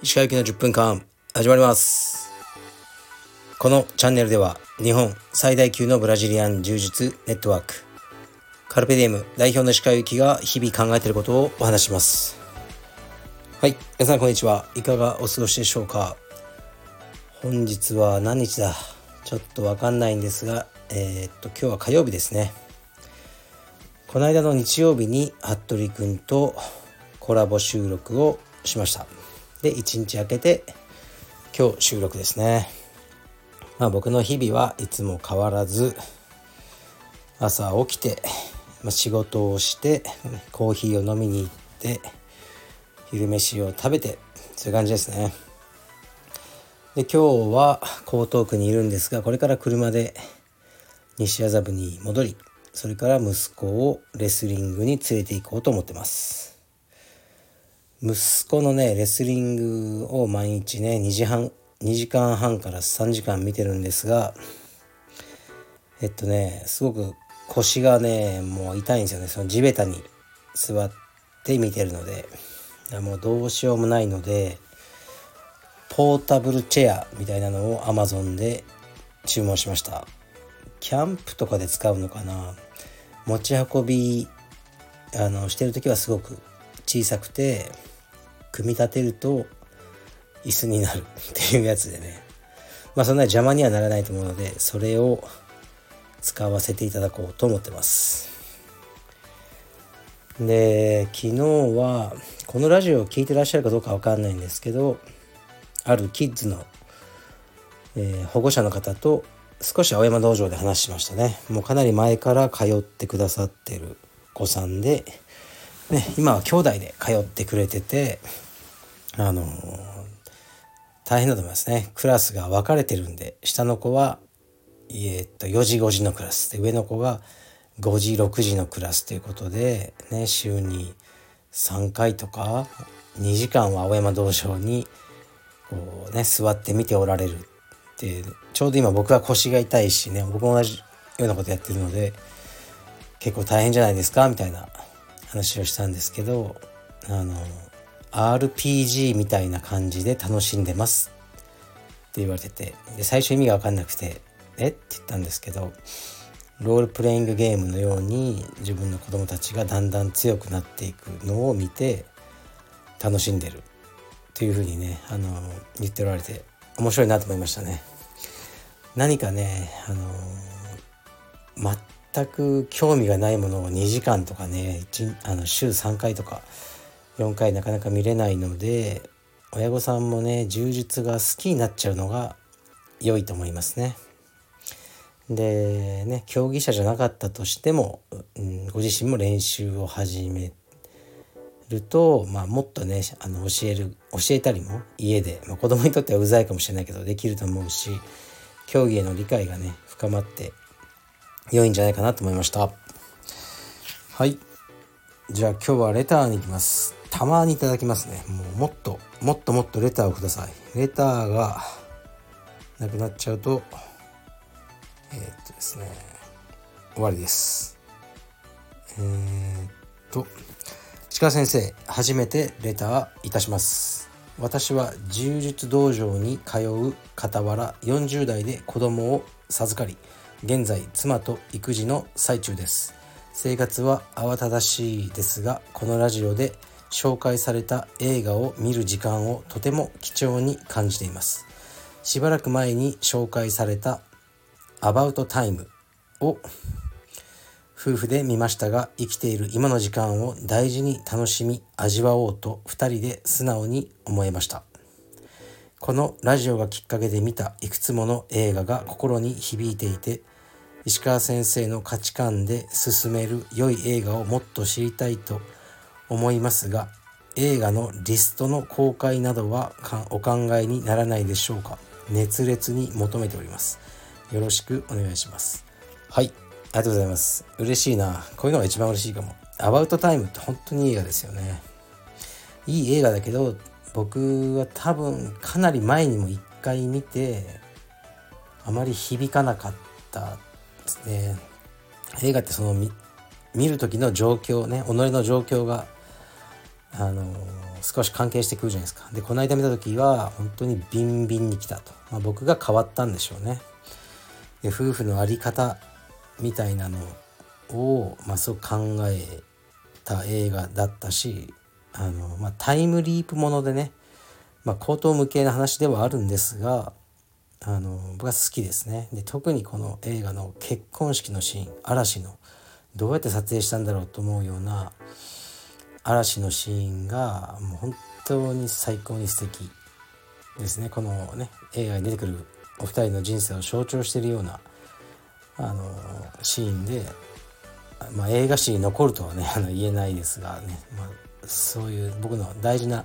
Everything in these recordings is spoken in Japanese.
石川行きの10分間始まります。このチャンネルでは日本最大級のブラジリアン柔術ネットワークカルペディエム代表の石川行きが日々考えていることをお話します。はい皆さんこんにちは。いかがお過ごしでしょうか？本日は何日だ？ちょっとわかんないんですがえー、っと今日は火曜日ですね。この間の日曜日に服部くんとコラボ収録をしました。で1日空けて今日収録ですね。まあ僕の日々はいつも変わらず朝起きて、まあ、仕事をしてコーヒーを飲みに行って昼飯を食べてそういう感じですね。で今日は江東区にいるんですがこれから車で西麻布に戻りそれから息子をレスリングに連れて行こうと思ってます。息子のねレスリングを毎日ね2時半2時間半から3時間見てるんですがえっとねすごく腰がねもう痛いんですよね。その地べたに座って見てるのでもうどうしようもないのでポータブルチェアみたいなのを Amazon で注文しました。キャンプとかで使うのかな？持ち運びあのしてる時はすごく小さくて組み立てると椅子になるっていうやつでね。まあそんな邪魔にはならないと思うのでそれを使わせていただこうと思ってます。で昨日はこのラジオを聴いてらっしゃるかどうかわかんないんですけどあるキッズの、えー、保護者の方と少し青山道場で話しましたね。もうかなり前から通ってくださってる子さんで、ね、今は兄弟で通ってくれててあの、大変だと思いますね。クラスが分かれてるんで下の子はえー、っと4時5時のクラス。で上の子が5時6時のクラスということで、ね、週に3回とか2時間は青山道場にこうね座って見ておられるちょうど今僕は腰が痛いしね僕も同じようなことやってるので結構大変じゃないですかみたいな話をしたんですけどあの RPG みたいな感じで楽しんでますって言われててで最初意味が分かんなくて「え？っ?」て言ったんですけどロールプレイングゲームのように自分の子供たちがだんだん強くなっていくのを見て楽しんでるというふうにねあの言っておられて面白いなと思いましたね。何かねあの全く興味がないものを2時間とかねあの週3回とか4回なかなか見れないので親御さんもね充実が好きになっちゃうのが良いと思いますね。でね競技者じゃなかったとしても、うん、ご自身も練習を始めると、まあ、もっとねあの教える教えたりも家で、まあ、子供にとってはうざいかもしれないけどできると思うし競技への理解がね深まって良いんじゃないかなと思いました。はい。じゃあ今日はレターに行きます。たまにいただきますね。もうもっともっともっとレターをください。レターがなくなっちゃうとえー、っとですね終わりです。えー、っと鹿先生初めてレターいたします。私は柔術道場に通う傍ら40代で子供を授かり現在妻と育児の最中です。生活は慌ただしいですがこのラジオで紹介された映画を見る時間をとても貴重に感じています。しばらく前に紹介された「About Time」を夫婦で見ましたが生きている今の時間を大事に楽しみ味わおうと2人で素直に思えました。このラジオがきっかけで見たいくつもの映画が心に響いていて石川先生の価値観で進める良い映画をもっと知りたいと思いますが映画のリストの公開などはお考えにならないでしょうか？熱烈に求めております。よろしくお願いします。はい。ありがとうございます。嬉しいな。こういうのが一番嬉しいかも。アバウトタイムって本当にいい映画ですよね。いい映画だけど、僕は多分かなり前にも一回見て、あまり響かなかったですね。映画ってその見る時の状況ね己の状況があの少し関係してくるじゃないですかでこの間見た時は本当にビンビンに来たと、まあ、僕が変わったんでしょうねで夫婦の在り方みたいなのを、まあ、すごく考えた映画だったしあの、まあ、タイムリープものでね、まあ、口頭無形な話ではあるんですがあの僕は好きですね。で特にこの映画の結婚式のシーン嵐のどうやって撮影したんだろうと思うような嵐のシーンがもう本当に最高に素敵ですね。このね映画に出てくるお二人の人生を象徴しているようなあのシーンで、まあ、映画史に残るとはねあの言えないですがね、まあ、そういう僕の大事な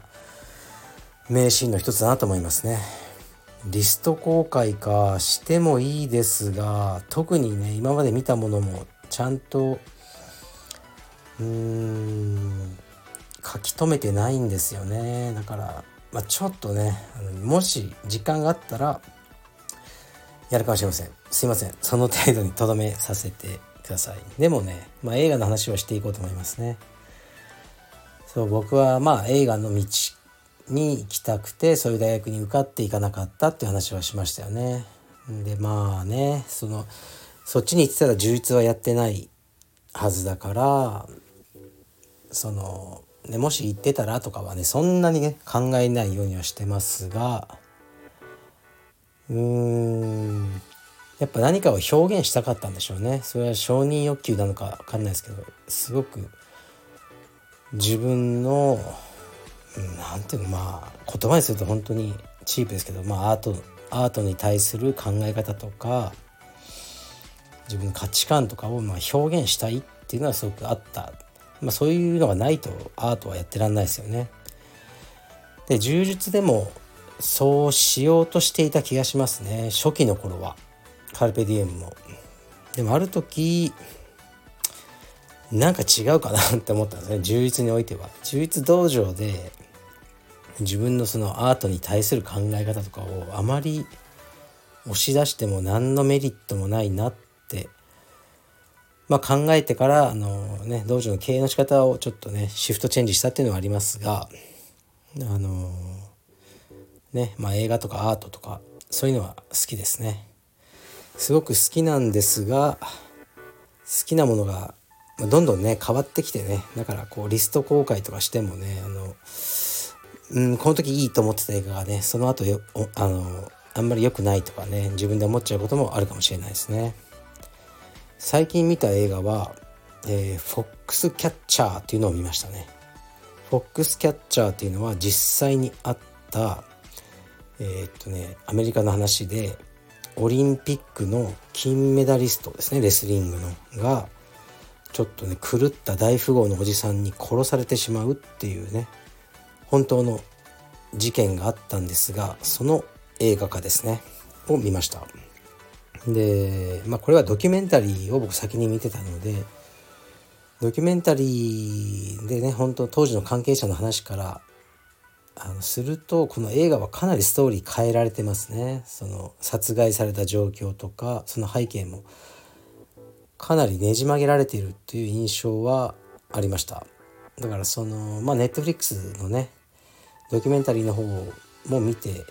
名シーンの一つだなと思いますね。リスト公開かしてもいいですが特にね今まで見たものもちゃんとうーん書き留めてないんですよねだから、まあ、ちょっとねもし時間があったらやるかもしれません。すいません。その程度にとどめさせてください。でもね、まあ、映画の話をしていこうと思いますね。そう僕はまあ映画の道に行きたくてそういう大学に受かっていかなかったっていう話はしましたよね。でまあねそのそっちに行ってたら充実はやってないはずだからそのね、もし行ってたらとかはねそんなにね考えないようにはしてますがうーん。やっぱ何かを表現したかったんでしょうね。それは承認欲求なのか分かんないですけどすごく自分の何ていうのまあ言葉にすると本当にチープですけど、まあ、アートアートに対する考え方とか自分の価値観とかをまあ表現したいっていうのはすごくあった。まあ、そういうのがないとアートはやってらんないですよね。で柔術でもそうしようとしていた気がしますね初期の頃はカルペディエムも。でもある時なんか違うかなって思ったんですね充実においては。充実道場で自分のそのアートに対する考え方とかをあまり押し出しても何のメリットもないなってまあ、考えてからあの、ね、道場の経営の仕方をちょっとねシフトチェンジしたっていうのはありますがあのねまあ、映画とかアートとかそういうのは好きですねすごく好きなんですが好きなものがどんどんね変わってきてねだからこうリスト公開とかしてもねあのうんこの時いいと思ってた映画がねその後よあのあんまり良くないとかね自分で思っちゃうこともあるかもしれないですね。最近見た映画は、えー、フォックスキャッチャーっていうのを見ましたね。フォックスキャッチャーっていうのは実際にあったえー、っとねアメリカの話でオリンピックの金メダリストですねレスリングのがちょっとね狂った大富豪のおじさんに殺されてしまうっていうね本当の事件があったんですがその映画化ですねを見ました。で、まあ、これはドキュメンタリーを僕先に見てたのでドキュメンタリーでね本当当時の関係者の話からあのするとこの映画はかなりストーリー変えられてますね。その殺害された状況とかその背景もかなりねじ曲げられているっていう印象はありました。だからそのまあネットフリックスのねドキュメンタリーの方も見て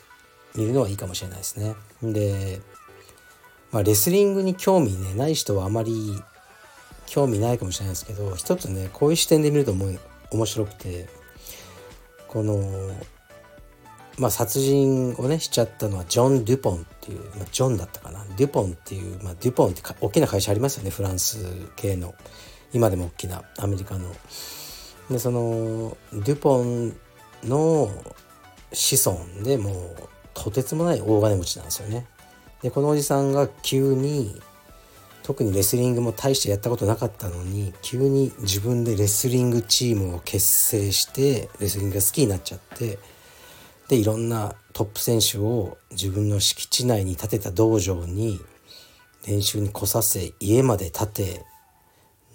みるのはいいかもしれないですね。でまあ、レスリングに興味ねない人はあまり興味ないかもしれないですけど一つねこういう視点で見ると思う面白くて。このまあ殺人をねしちゃったのはジョン・デュポンっていう、まあ、ジョンだったかなデュポンっていう、まあ、デュポンって大きな会社ありますよねフランス系の今でも大きなアメリカの。でそのデュポンの子孫でもうとてつもない大金持ちなんですよね。でこのおじさんが急に特にレスリングも大してやったことなかったのに急に自分でレスリングチームを結成してレスリングが好きになっちゃってでいろんなトップ選手を自分の敷地内に建てた道場に練習に来させ家まで建て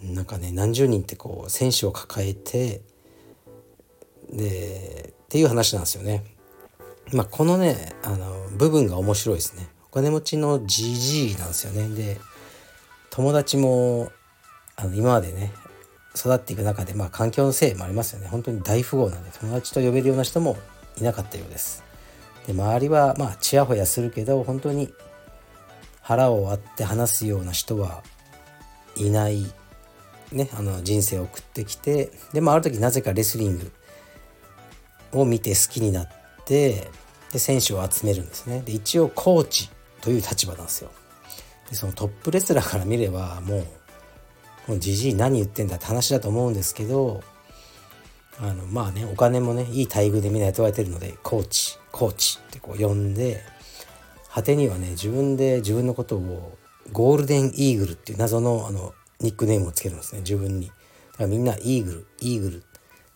なんかね何十人ってこう選手を抱えてでっていう話なんですよね。まあ、このねあの部分が面白いですね。お金持ちのじじいなんですよねで友達もあの今までね育っていく中でまあ環境のせいもありますよね。本当に大富豪なんで友達と呼べるような人もいなかったようです。で周りはまあちやほやするけど本当に腹を割って話すような人はいないね。あの人生を送ってきてでもある時なぜかレスリングを見て好きになってで選手を集めるんですね。で一応コーチという立場なんですよ。でそのトップレスラーから見ればもうこのじじい何言ってんだって話だと思うんですけどあのまあねお金もねいい待遇でみんな雇われてるのでコーチコーチってこう呼んで果てにはね自分で自分のことをゴールデンイーグルっていう謎のあのニックネームをつけるんですね自分に。だからみんなイーグルイーグルっ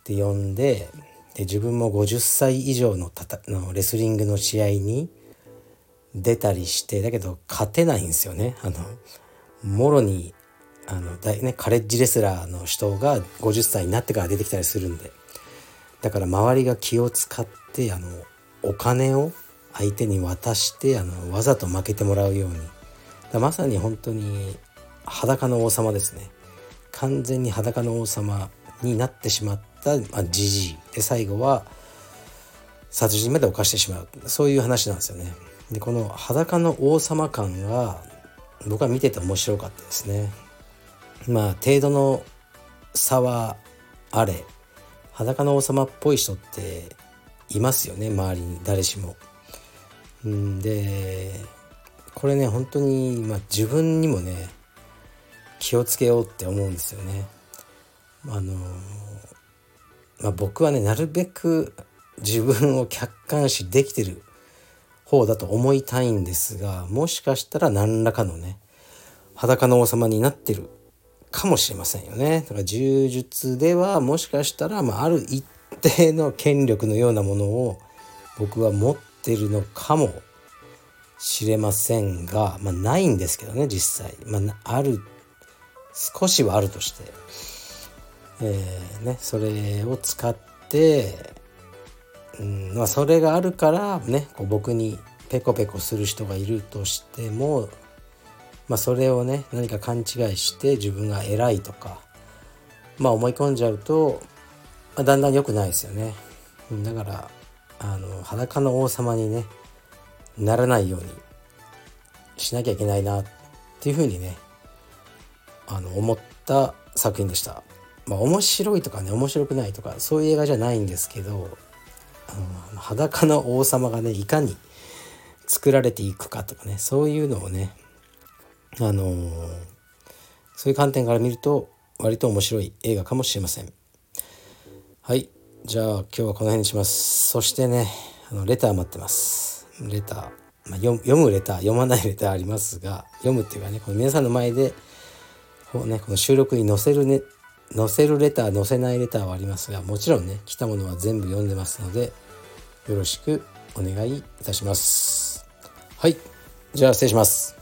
て呼んでで自分も50歳以上のたたのレスリングの試合に出たりしてだけど勝てないんですよね。あのもろにあのだ、ね、カレッジレスラーの人が50歳になってから出てきたりするんで。だから周りが気を使ってあのお金を相手に渡してあのわざと負けてもらうように。だまさに本当に裸の王様ですね。完全に裸の王様になってしまったじじい。で最後は殺人まで犯してしまう。そういう話なんですよね。でこの裸の王様感が僕は見てて面白かったですねまあ程度の差はあれ裸の王様っぽい人っていますよね周りに誰しも。んでこれね本当に、まあ、自分にもね気をつけようって思うんですよね。あのまあ、僕はねなるべく自分を客観視できてる方だと思いたいんですがもしかしたら何らかのね裸の王様になってるかもしれませんよね。だから柔術ではもしかしたら、まあ、ある一定の権力のようなものを僕は持ってるのかもしれませんが、まあ、ないんですけどね実際、まあ、ある少しはあるとして、えーね、それを使って、うんまあ、それがあるからねこう僕にペコペコする人がいるとしてもまあ、それをね何か勘違いして自分が偉いとか、まあ、思い込んじゃうと、まあ、だんだん良くないですよね。だからあの裸の王様にねならないようにしなきゃいけないなっていうふうにねあの思った作品でした。まあ、面白いとかね面白くないとかそういう映画じゃないんですけどあの裸の王様がねいかに作られていくかとかねそういうのをねあのー、そういう観点から見ると割と面白い映画かもしれません。はい。じゃあ今日はこの辺にします。そしてねあのレター待ってます。レター、まあ、読むレター。読まないレターありますが読むっていうかねこの皆さんの前でこう、ね、この収録に載せるね載せるレター載せないレターはありますがもちろんね来たものは全部読んでますのでよろしくお願いいたします。はい。じゃあ失礼します。